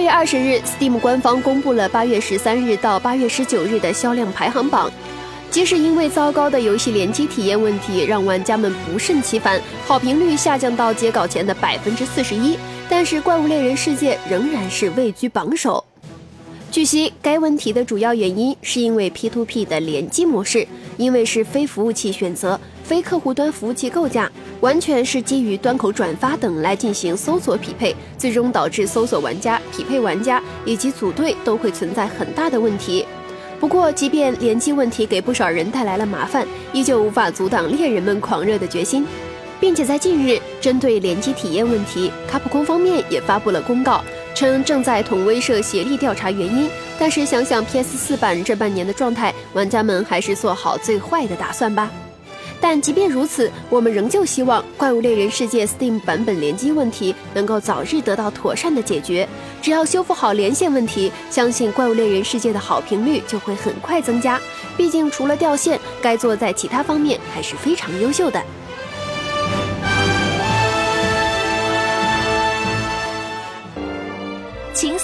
月二十日，Steam 官方公布了八月十三日到八月十九日的销量排行榜。即使因为糟糕的游戏联机体验问题让玩家们不胜其烦，好评率下降到截稿前的百分之四十一，但是《怪物猎人世界》仍然是位居榜首。据悉，该问题的主要原因是因为 P2P 的联机模式，因为是非服务器选择、非客户端服务器构架，完全是基于端口转发等来进行搜索匹配，最终导致搜索玩家、匹配玩家以及组队都会存在很大的问题。不过，即便联机问题给不少人带来了麻烦，依旧无法阻挡猎人们狂热的决心，并且在近日，针对联机体验问题，卡普空方面也发布了公告，称正在同威社协力调查原因。但是想想 PS4 版这半年的状态，玩家们还是做好最坏的打算吧。但即便如此，我们仍旧希望《怪物猎人世界》Steam 版本联机问题能够早日得到妥善的解决。只要修复好连线问题，相信《怪物猎人世界》的好评率就会很快增加。毕竟除了掉线，该做在其他方面还是非常优秀的。